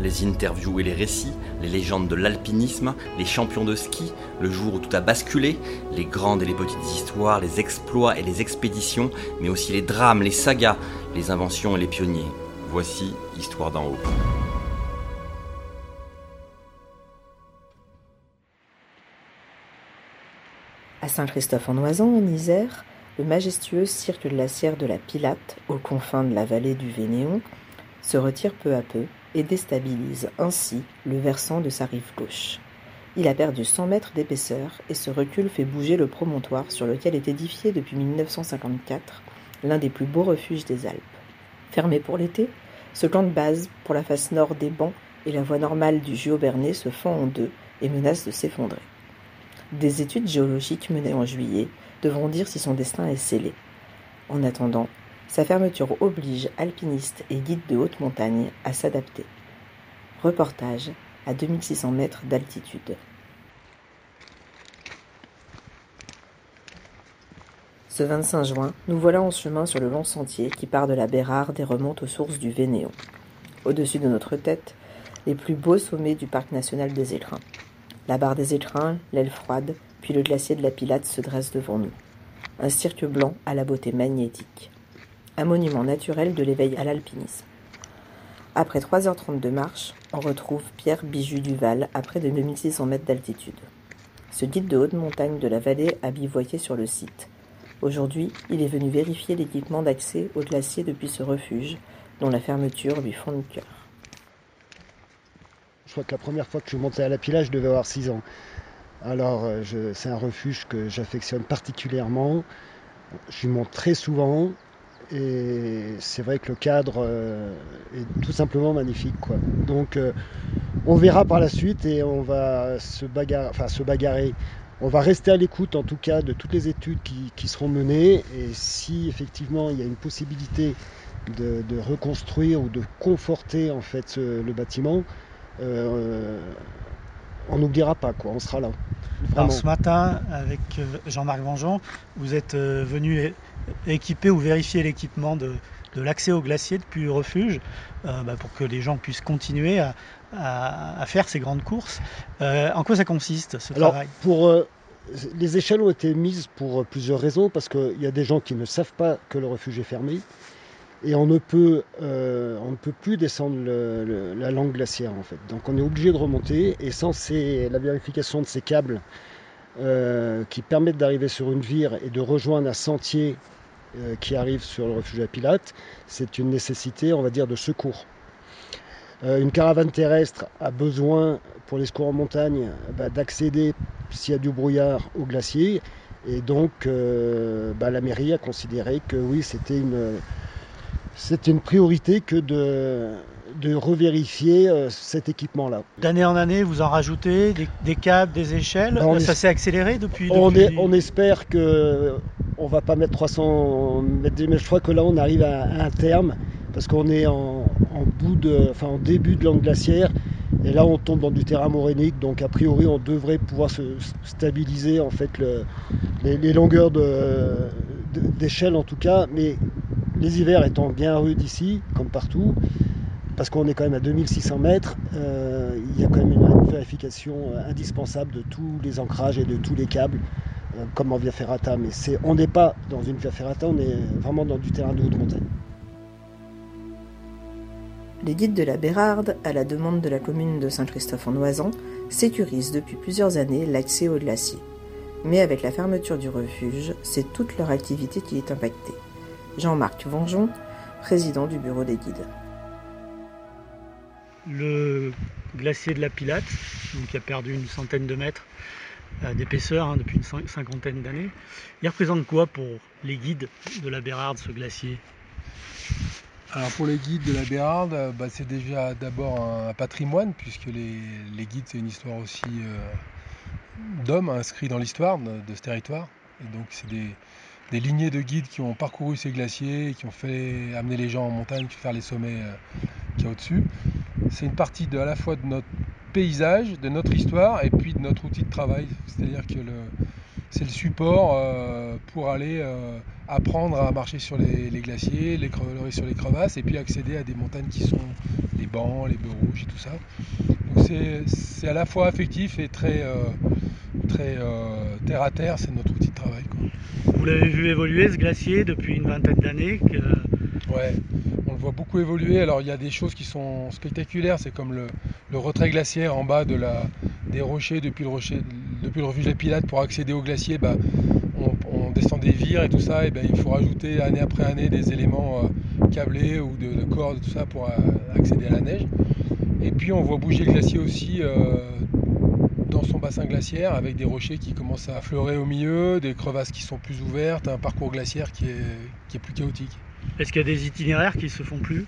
Les interviews et les récits, les légendes de l'alpinisme, les champions de ski, le jour où tout a basculé, les grandes et les petites histoires, les exploits et les expéditions, mais aussi les drames, les sagas, les inventions et les pionniers. Voici Histoire d'en haut. À Saint-Christophe-en-Oisan, en Isère, le majestueux cirque glaciaire de la Pilate, aux confins de la vallée du Vénéon, se retire peu à peu et déstabilise ainsi le versant de sa rive gauche. Il a perdu 100 mètres d'épaisseur et ce recul fait bouger le promontoire sur lequel est édifié depuis 1954 l'un des plus beaux refuges des Alpes. Fermé pour l'été, ce camp de base pour la face nord des bancs et la voie normale du Juaud-Bernet se fend en deux et menace de s'effondrer. Des études géologiques menées en juillet devront dire si son destin est scellé. En attendant, sa fermeture oblige alpinistes et guides de haute montagne à s'adapter. Reportage à 2600 mètres d'altitude. Ce 25 juin, nous voilà en chemin sur le long sentier qui part de la Bérarde et remonte aux sources du Vénéon. Au-dessus de notre tête, les plus beaux sommets du parc national des Écrins. La barre des Écrins, l'aile froide, puis le glacier de la Pilate se dresse devant nous. Un cirque blanc à la beauté magnétique. Un monument naturel de l'éveil à l'alpinisme. Après 3h30 de marche, on retrouve Pierre Bijou Duval à près de 2600 mètres d'altitude. Ce guide de haute montagne de la vallée a bivouaqué sur le site. Aujourd'hui, il est venu vérifier l'équipement d'accès au glacier depuis ce refuge, dont la fermeture lui fond le cœur. Je crois que la première fois que je suis à la je devais avoir 6 ans. Alors, euh, je- c'est un refuge que j'affectionne particulièrement. J'y monte très souvent et c'est vrai que le cadre euh, est tout simplement magnifique. Quoi. Donc, euh, on verra par la suite et on va se bagarrer, enfin se bagarrer. On va rester à l'écoute en tout cas de toutes les études qui, qui seront menées et si effectivement il y a une possibilité de, de reconstruire ou de conforter en fait ce- le bâtiment, euh, on n'oubliera pas quoi, on sera là. Alors ce matin, avec Jean-Marc Vengeon, vous êtes venu équiper ou vérifier l'équipement de, de l'accès au glacier depuis le refuge euh, bah, pour que les gens puissent continuer à, à- à faire ces grandes courses. Euh, en quoi ça consiste ce Alors, travail? pour, euh, les échelles ont été mises pour plusieurs raisons, parce qu'il y a des gens qui ne savent pas que le refuge est fermé, et on ne peut, on ne peut plus descendre le- le- la langue glaciaire en fait. Donc on est obligé de remonter, et sans ces- la vérification de ces câbles qui permettent d'arriver sur une vire et de rejoindre un sentier euh, qui arrive sur le refuge à Pilates, c'est une nécessité, on va dire, de secours. Euh, une caravane terrestre a besoin, pour les secours en montagne, bah, d'accéder, s'il y a du brouillard, au glacier. Et donc, euh, bah, la mairie a considéré que oui, c'était une, c'était une priorité que de, de revérifier euh, cet équipement-là. D'année en année, vous en rajoutez des, des câbles, des échelles? Bah, on ça est- s'est accéléré depuis, On, depuis- est- on espère que on va pas mettre 300 mètres, mais je crois que là on arrive à, un terme parce qu'on est en, en bout de, début de langue glaciaire. Et là on tombe dans du terrain morainique donc a priori on devrait pouvoir se stabiliser en fait le- les, longueurs d'échelle en tout cas, mais les hivers étant bien rudes ici comme partout. Parce qu'on est quand même à 2600 mètres, euh, il y a quand même une, vérification euh, indispensable de tous les ancrages et de tous les câbles, comme en Via Ferrata. Mais c'est, on n'est pas dans une Via Ferrata, on est vraiment dans du terrain de haute montagne. Les guides de la Bérarde, à la demande de la commune de Saint-Christophe-en-Oisan, sécurisent depuis plusieurs années l'accès au glacier. Mais avec la fermeture du refuge, c'est toute leur activité qui est impactée. Jean-Marc Vengeon, président du bureau des guides. le glacier de la Pilate, donc qui a perdu une centaine de mètres, d'épaisseur hein, depuis une cinquantaine d'années. Il représente quoi pour les guides de la Bérarde, ce glacier? Alors pour les guides de la Bérarde, bah, c'est déjà d'abord un patrimoine, puisque les, guides c'est une histoire aussi d'hommes inscrits dans l'histoire de, ce territoire. Et donc c'est des, lignées de guides qui ont parcouru ces glaciers, qui ont fait amener les gens en montagne, faire les sommets qu'il y a au-dessus. C'est une partie de, à la fois de notre paysage, de notre histoire et puis de notre outil de travail. C'est-à-dire que c'est le support euh, pour aller euh, apprendre à marcher sur les, glaciers, les sur les crevasses et puis accéder à des montagnes qui sont les bancs, les bœufs rouges et tout ça. Donc c'est à la fois affectif et très, euh, très terre à terre, c'est notre outil de travail. Vous l'avez vu évoluer ce glacier depuis une vingtaine d'années On le voit beaucoup évoluer. Alors il y a des choses qui sont spectaculaires, c'est comme le, retrait glaciaire en bas des rochers depuis le, rocher, depuis le refuge des Pilates pour accéder au glacier. Bah, on, descend des vires et tout ça, et ben, il faut rajouter année après année des éléments euh, câblés ou de, cordes, tout ça pour euh, accéder à la neige. Et puis on voit bouger le glacier aussi euh, dans son bassin glaciaire avec des rochers qui commencent à affleurer au milieu, des crevasses qui sont plus ouvertes, un parcours glaciaire qui est plus chaotique. Est-ce qu'il y a des itinéraires qui se font plus?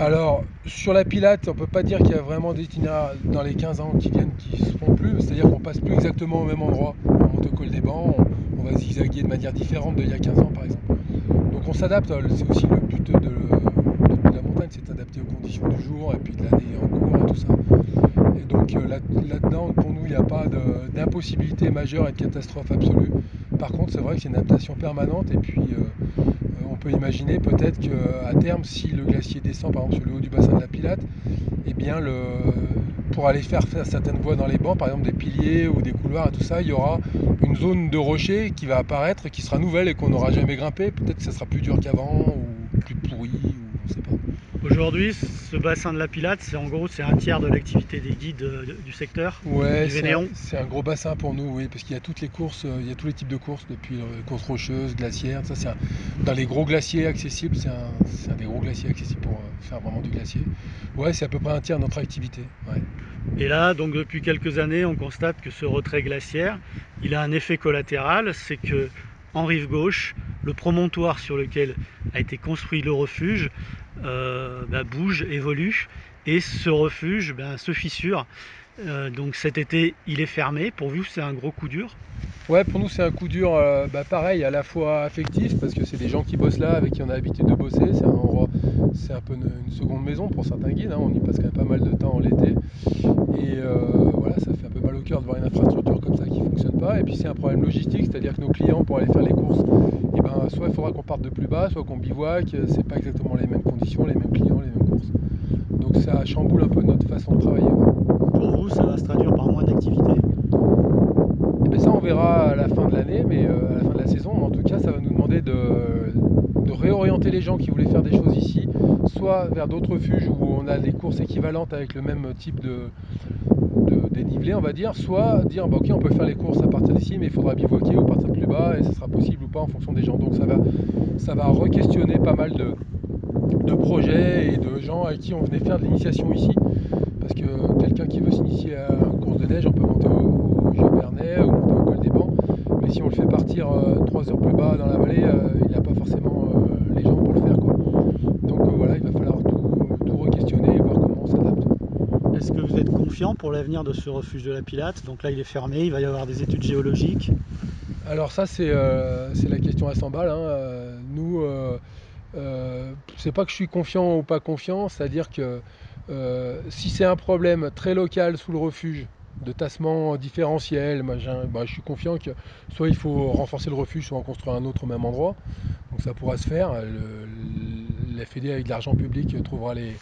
Alors, sur la Pilate, on ne peut pas dire qu'il y a vraiment des itinéraires dans les 15 ans qui viennent qui se font plus. C'est-à-dire qu'on passe plus exactement au même endroit. On monte au col des bancs, on, va zigzaguer de manière différente d'il y a 15 ans, par exemple. Donc on s'adapte. C'est aussi le but de, la montagne, c'est d'adapter aux conditions du jour et puis de l'année en cours et tout ça. Et donc euh, là-dedans, pour nous, il n'y a pas d'impossibilité majeure et de catastrophe absolue. Par contre, c'est vrai que c'est une adaptation permanente et puis euh, peut imaginer peut-être qu'à terme, si le glacier descend par exemple sur le haut du bassin de la Pilate, eh bien pour aller faire, faire certaines voies dans les bancs, par exemple des piliers ou des couloirs et tout ça, il y aura une zone de rocher qui va apparaître, qui sera nouvelle et qu'on n'aura jamais grimpé. Peut-être que ça sera plus dur qu'avant ou plus pourri, ou on ne sait pas. Aujourd'hui, ce bassin de la Pilate, c'est en gros c'est un tiers de l'activité des guides euh, du secteur. Ouais, c'est un, gros bassin pour nous, oui, parce qu'il y a toutes les courses, euh, il y a tous les types de courses, depuis euh, courses rocheuses, glaciaires, ça c'est dans les gros glaciers accessibles, c'est un, des gros glaciers accessibles pour faire vraiment du glacier. Ouais, c'est à peu près un tiers de notre activité. Et là, donc depuis quelques années, on constate que ce retrait glaciaire, il a un effet collatéral, c'est que en rive gauche, le promontoire sur lequel a été construit le refuge euh, bah, bouge, évolue, et ce refuge ben, se fissure. Euh, donc cet été, il est fermé. Pour vous, c'est un gros coup dur Ouais, pour nous, c'est un coup dur, euh, bah, pareil, à la fois affectif, parce que c'est des gens qui bossent là, avec qui on a l'habitude de bosser. C'est un endroit, c'est un peu une, seconde maison pour certains guides. Hein. on y passe quand même pas mal de temps en l'été. Et voilà, ça fait un peu mal au cœur de voir une infrastructure comme ça qui ne fonctionne pas. Et puis c'est un problème logistique, c'est-à-dire que nos clients, pour aller faire les courses, eh ben, soit il faudra qu'on parte de plus bas, soit qu'on bivouaque. C'est pas exactement les mêmes conditions, les mêmes clients, les mêmes courses. Donc ça chamboule un peu notre façon de travailler. Pour vous, ça va se traduire par moins d'activité eh bien ça, on verra à la fin de l'année, mais euh, à la fin de la saison. En tout cas, ça va nous demander de, réorienter les gens qui voulaient faire des choses ici, soit vers d'autres refuges où on a des courses équivalentes avec le même type de, dénivelé, on va dire, soit dire bah, ok, on peut faire les courses à partir d'ici, mais il faudra bivouaquer ou partir plus bas, et ce sera possible ou pas en fonction des gens. Donc ça va, ça va re-questionner pas mal de, de projets et de gens avec qui on venait faire de l'initiation ici. Parce que quelqu'un qui veut s'initier à une course de neige, on peut monter au, au ou monter au col des Bancs. Mais si on le fait partir euh, trois 3 heures plus bas dans la vallée, euh, il n'a pas forcément euh, les gens pour le faire. Quoi. Donc voilà, il va falloir tout, tout re-questionner et voir comment on s'adapte. Est-ce que vous êtes confiant pour l'avenir de ce refuge de la Pilate? Donc là, il est fermé, il va y avoir des études géologiques. Alors ça, c'est la question à 100 balles. Hein. Nous, euh, c'est pas que je suis confiant ou pas confiant, c'est-à-dire que euh, si c'est un problème très local sous le refuge, de tassement différentiel, bah, je suis confiant que soit il faut renforcer le refuge, soit en construire un autre au même endroit. Donc ça pourra se faire. la FED avec de l'argent public trouvera les,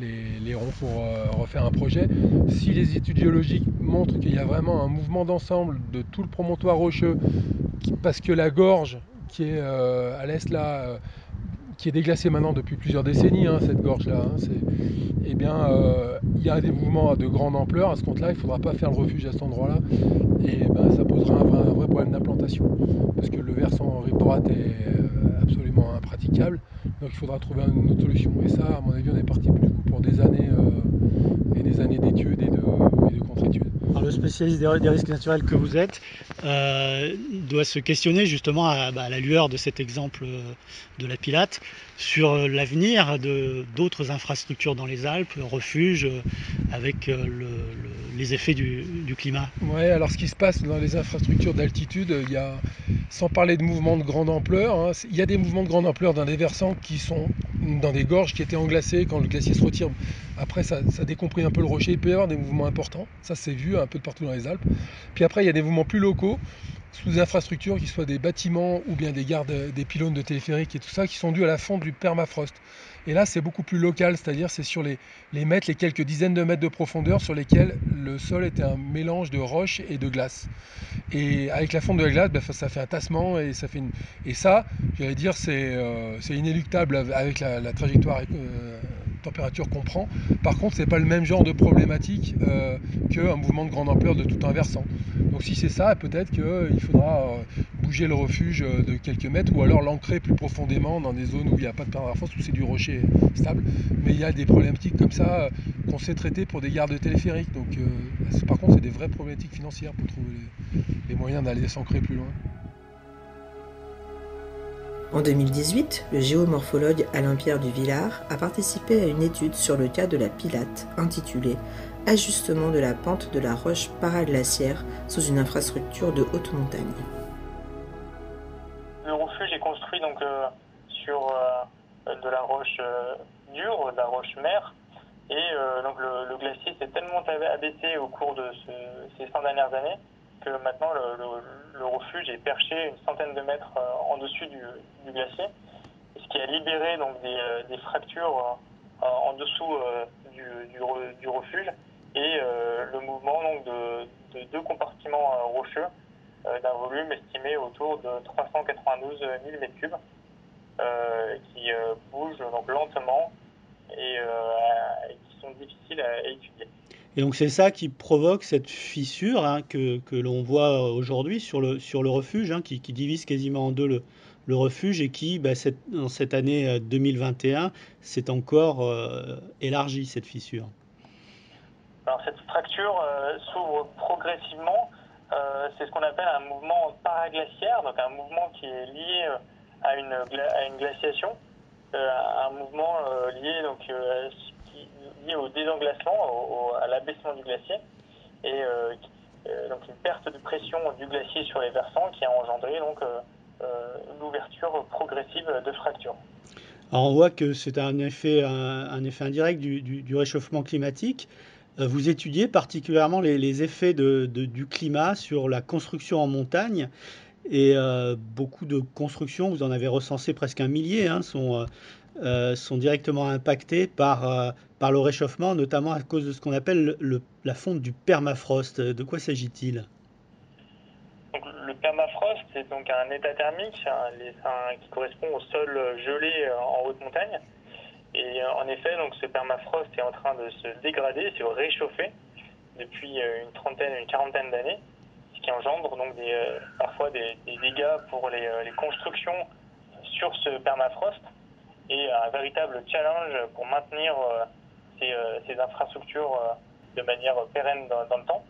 les, ronds pour euh, refaire un projet. Si les études géologiques montrent qu'il y a vraiment un mouvement d'ensemble de tout le promontoire rocheux, parce que la gorge qui est à l'est là qui est déglacée maintenant depuis plusieurs décennies, hein, cette gorge-là. Hein, eh bien, euh, il y a des mouvements de grande ampleur. À ce compte-là, il ne faudra pas faire le refuge à cet endroit-là. Et ben, ça posera un vrai, problème d'implantation. Parce que le versant rive droite est euh, absolument impraticable. Donc il faudra trouver une autre solution. Et ça, à mon avis, on est parti pour des années euh, et des années d'études et de, contre-études. Le spécialiste des, risques naturels que vous êtes, euh, doit se questionner justement bah, à, la lueur de cet exemple de la Pilate sur l'avenir de d'autres infrastructures dans les Alpes, refuges, avec les effets du, climat. Oui, alors ce qui se passe dans les infrastructures d'altitude, il y a, sans parler de mouvements de grande ampleur, hein, il y a des mouvements de grande ampleur des versants qui sont dans des gorges qui étaient englacées quand le glacier se retire. Après, ça, ça décomprit un peu le rocher. Il peut y avoir des mouvements importants. Ça, c'est vu un peu de partout dans les Alpes. Puis après, il y a des mouvements plus locaux sous des infrastructures, qui soient des bâtiments ou bien des gardes, des pylônes de téléphérique et tout ça, qui sont dus à la fonte du permafrost. Et là, c'est beaucoup plus local, c'est-à-dire c'est sur les, les mètres, les quelques dizaines de mètres de profondeur sur lesquels le sol était un mélange de roches et de glace. Et avec la fonte de la glace, ben, ça fait un tassement et ça fait une... Et ça, j'allais dire, c'est euh, inéluctable avec la, trajectoire euh, température qu'on prend. Par contre, c'est pas le même genre de problématique euh, qu'un mouvement de grande ampleur de tout un versant. Donc si c'est ça, peut-être qu'il faudra bouger le refuge de quelques mètres ou alors l'ancrer plus profondément dans des zones où il n'y a pas de permafrost, où c'est du rocher stable. Mais il y a des problématiques comme ça qu'on sait traiter pour des gardes téléphériques. Donc par contre, c'est des vraies problématiques financières pour trouver les moyens d'aller s'ancrer plus loin. En 2018, le géomorphologue Alain-Pierre Duvillard a participé à une étude sur le cas de la Pilate intitulée Ajustement de la pente de la roche paraglaciaire sous une infrastructure de haute montagne. Le refuge est construit donc euh, sur euh, de la roche euh, dure, de la roche mère, et donc le, glacier s'est tellement abaissé au cours de ces 100 dernières années que maintenant le, refuge est perché une centaine de mètres euh, en dessus du, glacier, ce qui a libéré donc des, euh, fractures euh, en dessous du, refuge et le mouvement donc, de, deux compartiments rocheux d'un volume estimé autour de 392 000 m3 qui bougent donc lentement et, et, qui sont difficiles à étudier. Et donc c'est ça qui provoque cette fissure hein, que, l'on voit aujourd'hui sur le, refuge, hein, qui, divise quasiment en deux le, refuge et qui, bah, cette, dans cette année 2021, euh, s'est encore euh, élargie, cette fissure. Alors cette fracture euh, s'ouvre progressivement. c'est ce qu'on appelle un mouvement paraglaciaire, donc un mouvement qui est lié à une, à une glaciation, un mouvement lié donc, lié au désenglacement, à l'abaissement du glacier, et euh, euh, donc une perte de pression du glacier sur les versants qui a engendré donc euh, l'ouverture progressive de fractures. Alors on voit que c'est un effet, indirect du, réchauffement climatique. Vous étudiez particulièrement les, effets du climat sur la construction en montagne. Et beaucoup de constructions, vous en avez recensé presque un millier, hein, sont, euh, sont directement impactés par, euh, par le réchauffement, notamment à cause de ce qu'on appelle le, la fonte du permafrost. De quoi s'agit-il? Le permafrost, c'est donc un état thermique qui correspond au sol gelé euh, en haute montagne. Et en effet, donc ce permafrost est en train de se dégrader, se réchauffer depuis une trentaine, une quarantaine d'années, ce qui engendre donc parfois des, dégâts pour les constructions sur ce permafrost et un véritable challenge pour maintenir euh, euh, ces, infrastructures euh, de manière pérenne dans, le temps.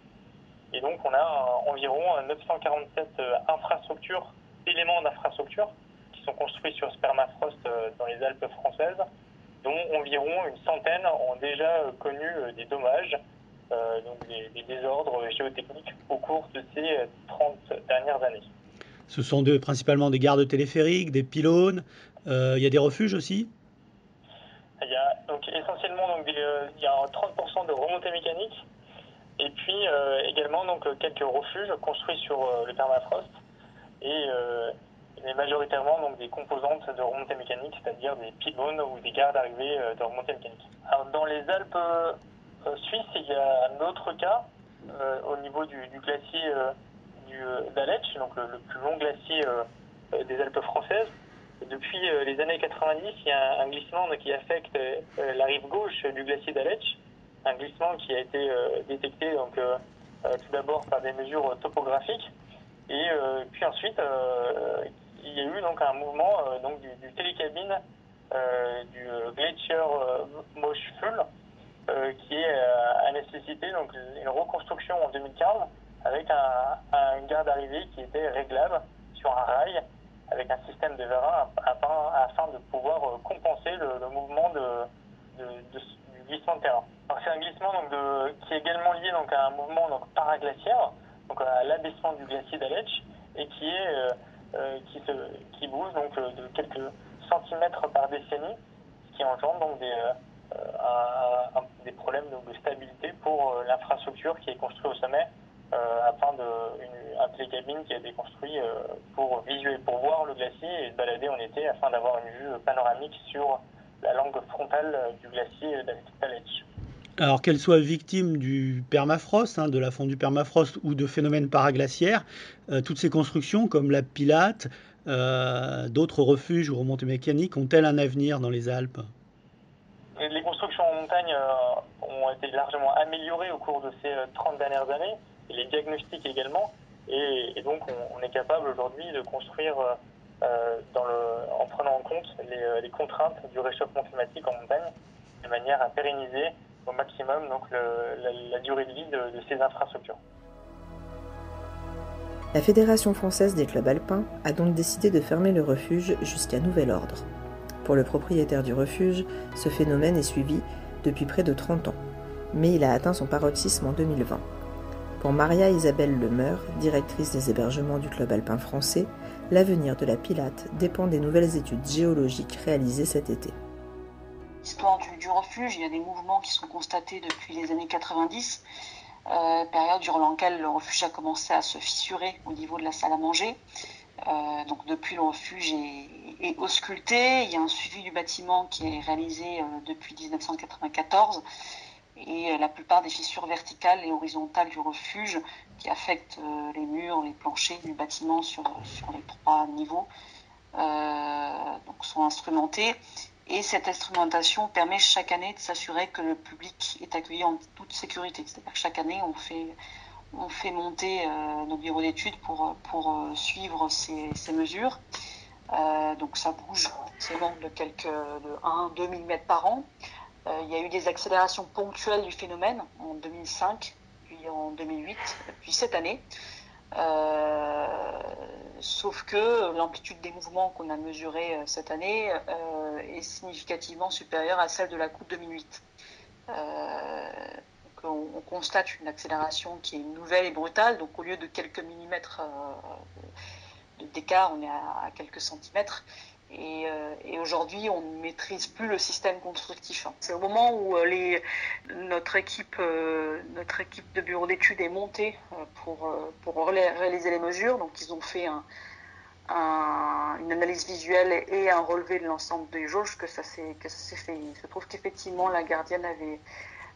Et donc on a environ 947 infrastructures, éléments d'infrastructures qui sont construits sur Spermafrost dans les Alpes françaises, dont environ une centaine ont déjà connu des dommages, donc des, désordres géotechniques au cours de ces 30 dernières années. Ce sont principalement des gardes téléphériques, des pylônes, euh, il y a des refuges aussi? Il y a donc, essentiellement euh, il y a 30% de remontées mécaniques. Et puis euh, également donc, quelques refuges construits sur le permafrost. Et, majoritairement donc, des composantes de remontées mécaniques, c'est-à-dire des pylônes ou des gardes arrivées de remontées mécaniques. Dans les Alpes suisses, il y a un autre cas au niveau du, glacier d'Aletsch, donc le, plus long glacier des Alpes françaises. Depuis euh, les années 90, il y a un, glissement qui affecte euh, la rive gauche du glacier d'Aletsch, un glissement qui a été euh, détecté donc, tout d'abord par des mesures topographiques, et puis ensuite il y a eu donc un mouvement donc, du, télécabine du Glacier Moschful qui a nécessité donc, une reconstruction en 2015 avec un, une gare d'arrivée qui était réglable sur un rail avec un système de vérins afin, de pouvoir compenser le, mouvement de, du glissement de terrain. C'est un glissement qui est également lié donc, à un mouvement donc, paraglaciaire, donc à l'abaissement du glacier d'Aletsch, et qui, est, qui, se, qui bouge donc, de quelques centimètres par décennie, ce qui engendre donc des, euh, problèmes de stabilité pour euh, l'infrastructure qui est construite au sommet euh, afin de une, un télécabine qui a été construit pour visuer, pour voir le glacier et se balader en été afin d'avoir une vue panoramique sur la langue frontale du glacier d'Aletsch. Alors qu'elle soit victime du permafrost, hein, de la fonte du permafrost ou de phénomènes paraglaciaires, toutes ces constructions comme la Pilate, d'autres refuges ou remontées mécaniques ont-elles un avenir dans les Alpes? Les constructions en montagne euh, ont été largement améliorées au cours de ces 30 euh, dernières années, les diagnostics également. Et, donc, on, est capable aujourd'hui de construire euh, le, en prenant en compte les, contraintes du réchauffement climatique en montagne, de manière à pérenniser au maximum donc, la, durée de vie de, de ces infrastructures. La Fédération française des clubs alpins a donc décidé de fermer le refuge jusqu'à nouvel ordre. Pour le propriétaire du refuge, ce phénomène est suivi depuis près de 30 ans, mais il a atteint son paroxysme en 2020. Pour Maria Isabelle Lemeur, directrice des hébergements du Club alpin français, l'avenir de la Pilate dépend des nouvelles études géologiques réalisées cet été. L'histoire du, refuge, il y a des mouvements qui sont constatés depuis les années 90, euh, période durant laquelle le refuge a commencé à se fissurer au niveau de la salle à manger. Euh, donc depuis le refuge est, ausculté. Il y a un suivi du bâtiment qui est réalisé euh, depuis 1994 et euh, la plupart des fissures verticales et horizontales du refuge qui affectent les murs, les planchers du bâtiment sur, sur les trois niveaux donc sont instrumentés. Et cette instrumentation permet chaque année de s'assurer que le public est accueilli en toute sécurité. C'est-à-dire que chaque année, on fait on fait monter euh, nos bureaux d'études pour, pour euh, suivre ces, mesures. Euh, donc ça bouge forcément de quelques de 1-2 mm par an. Il y a eu des accélérations ponctuelles du phénomène en 2005, puis en 2008, puis cette année. sauf que l'amplitude des mouvements qu'on a mesurés cette année est significativement supérieure à celle de la coupe 2008 on, constate une accélération qui est nouvelle et brutale. Donc au lieu de quelques millimètres euh, d'écart, on est à, quelques centimètres. Euh, et, aujourd'hui, on ne maîtrise plus le système constructif. C'est au moment où euh, notre, équipe, notre équipe de bureau d'études est montée pour réaliser les mesures. Donc ils ont fait une analyse visuelle et un relevé de l'ensemble des jauges que ça s'est fait. Il se trouve qu'effectivement, la gardienne avait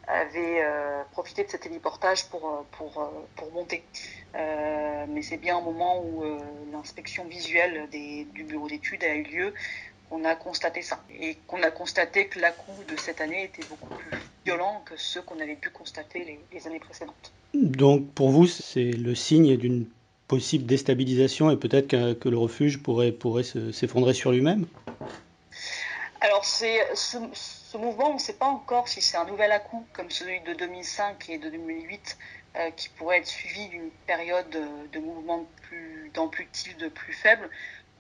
avait euh, profité de cet héliportage pour, euh, pour, euh, pour monter. mais c'est bien au moment où l'inspection visuelle des, du bureau d'études a eu lieu qu'on a constaté ça. Et qu'on a constaté que la de cette année était beaucoup plus violent que ceux qu'on avait pu constater les, années précédentes. Donc pour vous, c'est le signe d'une possible déstabilisation et peut-être que, que, le refuge pourrait, pourrait s'effondrer sur lui-même? Alors c'est ce mouvement, on ne sait pas encore si c'est un nouvel à-coup comme celui de 2005 et de 2008 euh, qui pourrait être suivi d'une période de mouvement plus d'amplitude plus faible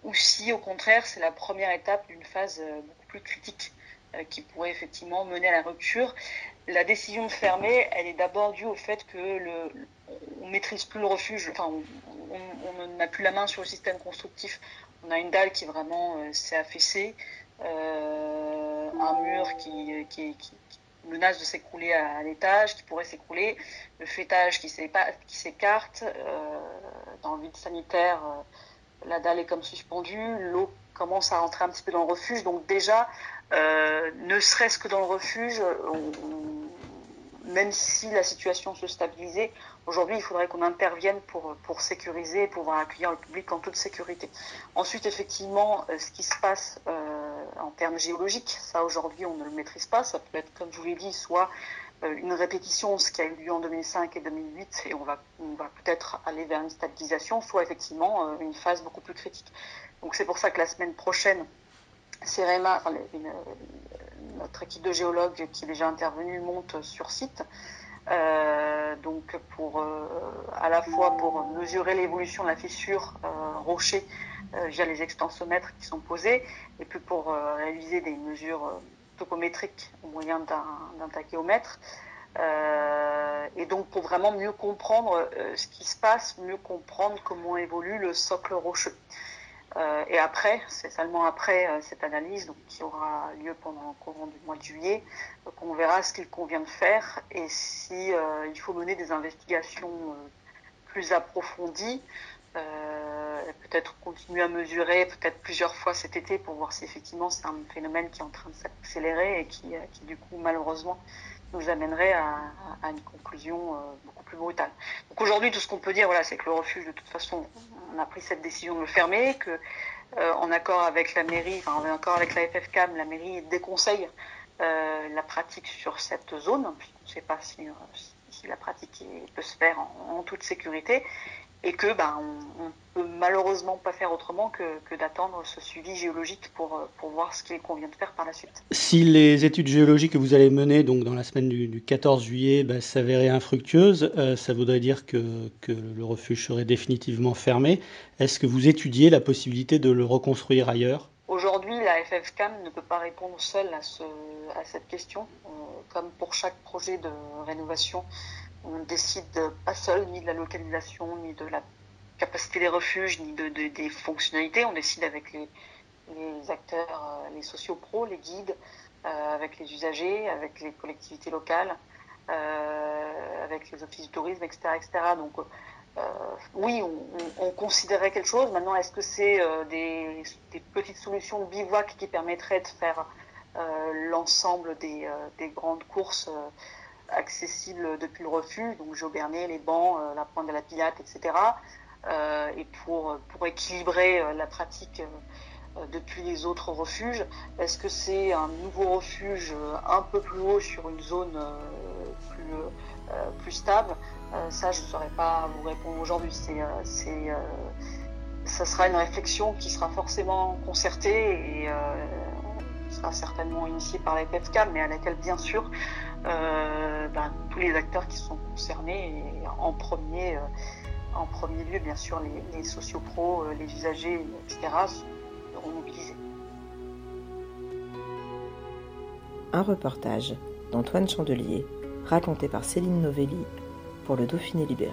ou si au contraire c'est la première étape d'une phase euh, beaucoup plus critique euh, qui pourrait effectivement mener à la rupture. La décision de fermer, elle est d'abord due au fait que le, on maîtrise plus le refuge, enfin on n'a plus la main sur le système constructif. On a une dalle qui vraiment s'est affaissée. Euh, un mur qui, menace de s'écrouler à, l'étage, qui pourrait s'écrouler, le fêtage qui s'écarte, euh, dans le vide sanitaire, euh, la dalle est comme suspendue, l'eau commence à rentrer un petit peu dans le refuge, donc déjà, ne serait-ce que dans le refuge, même si la situation se stabilisait, aujourd'hui, il faudrait qu'on intervienne pour, pour sécuriser et pouvoir accueillir le public en toute sécurité. Ensuite, effectivement, ce qui se passe en termes géologiques. Ça, aujourd'hui, on ne le maîtrise pas. Ça peut être, comme je vous l'ai dit, soit euh, une répétition, ce qui a eu lieu en 2005 et 2008, et on va, peut-être aller vers une stabilisation, soit effectivement euh, une phase beaucoup plus critique. Donc c'est pour ça que la semaine prochaine, CEREMA, notre équipe de géologues qui est déjà intervenue monte sur site. Donc pour à la fois pour mesurer l'évolution de la fissure rocher via les extensomètres qui sont posés et puis pour réaliser des mesures topométriques au moyen d'un tachéomètre euh, et donc pour vraiment mieux comprendre euh, ce qui se passe, mieux comprendre comment évolue le socle rocheux. Euh, et après, c'est seulement après cette analyse qui aura lieu pendant le courant du mois de juillet qu'on verra ce qu'il convient de faire et si il faut mener des investigations plus approfondies peut-être continuer à mesurer peut-être plusieurs fois cet été pour voir si effectivement c'est un phénomène qui est en train de s'accélérer et qui, du coup malheureusement nous amènerait à, une conclusion euh, beaucoup plus brutale. Donc aujourd'hui, tout ce qu'on peut dire, voilà, c'est que le refuge, de toute façon, on a pris cette décision de le fermer, que euh, en accord avec la mairie, enfin en accord avec la FFCAM, la mairie déconseille euh, la pratique sur cette zone, puisqu'on ne sait pas si, la pratique peut se faire en toute sécurité, et que ben, on, peut malheureusement pas faire autrement que, d'attendre ce suivi géologique pour, pour voir ce qu'il convient de faire par la suite. Si les études géologiques que vous allez mener donc dans la semaine du, 14 juillet ben, s'avéraient infructueuses, euh, ça voudrait dire que, que, le refuge serait définitivement fermé. Est-ce que vous étudiez la possibilité de le reconstruire ailleurs? Aujourd'hui, la FFCAM ne peut pas répondre seule à, ce, à cette question. Euh, comme pour chaque projet de rénovation, on décide pas seul ni de la localisation, ni de la capacité des refuges, ni de, des fonctionnalités. On décide avec les, acteurs, euh, les sociopros, les guides, euh, avec les usagers, avec les collectivités locales, euh, avec les offices de tourisme, etc. etc. Donc oui, on, considérait quelque chose. Maintenant, est-ce que c'est des, petites solutions de bivouac qui permettraient de faire l'ensemble des, grandes courses accessible depuis le refuge, donc Jaubernet, les bancs, euh, la pointe de la Pilate, etc. Euh, et pour, pour équilibrer euh, la pratique depuis les autres refuges. Est-ce que c'est un nouveau refuge un peu plus haut sur une zone plus, plus stable? Ça, je ne saurais pas vous répondre aujourd'hui. C'est, ça sera une réflexion qui sera forcément concertée et sera certainement initiée par la PFCAM, mais à laquelle, bien sûr, euh, ben, tous les acteurs qui sont concernés, et en premier, euh, en premier lieu, bien sûr, les, les sociopros, euh, les usagers, etc., seront mobilisés. Un reportage d'Antoine Chandelier, raconté par Céline Novelli pour le Dauphiné libéré.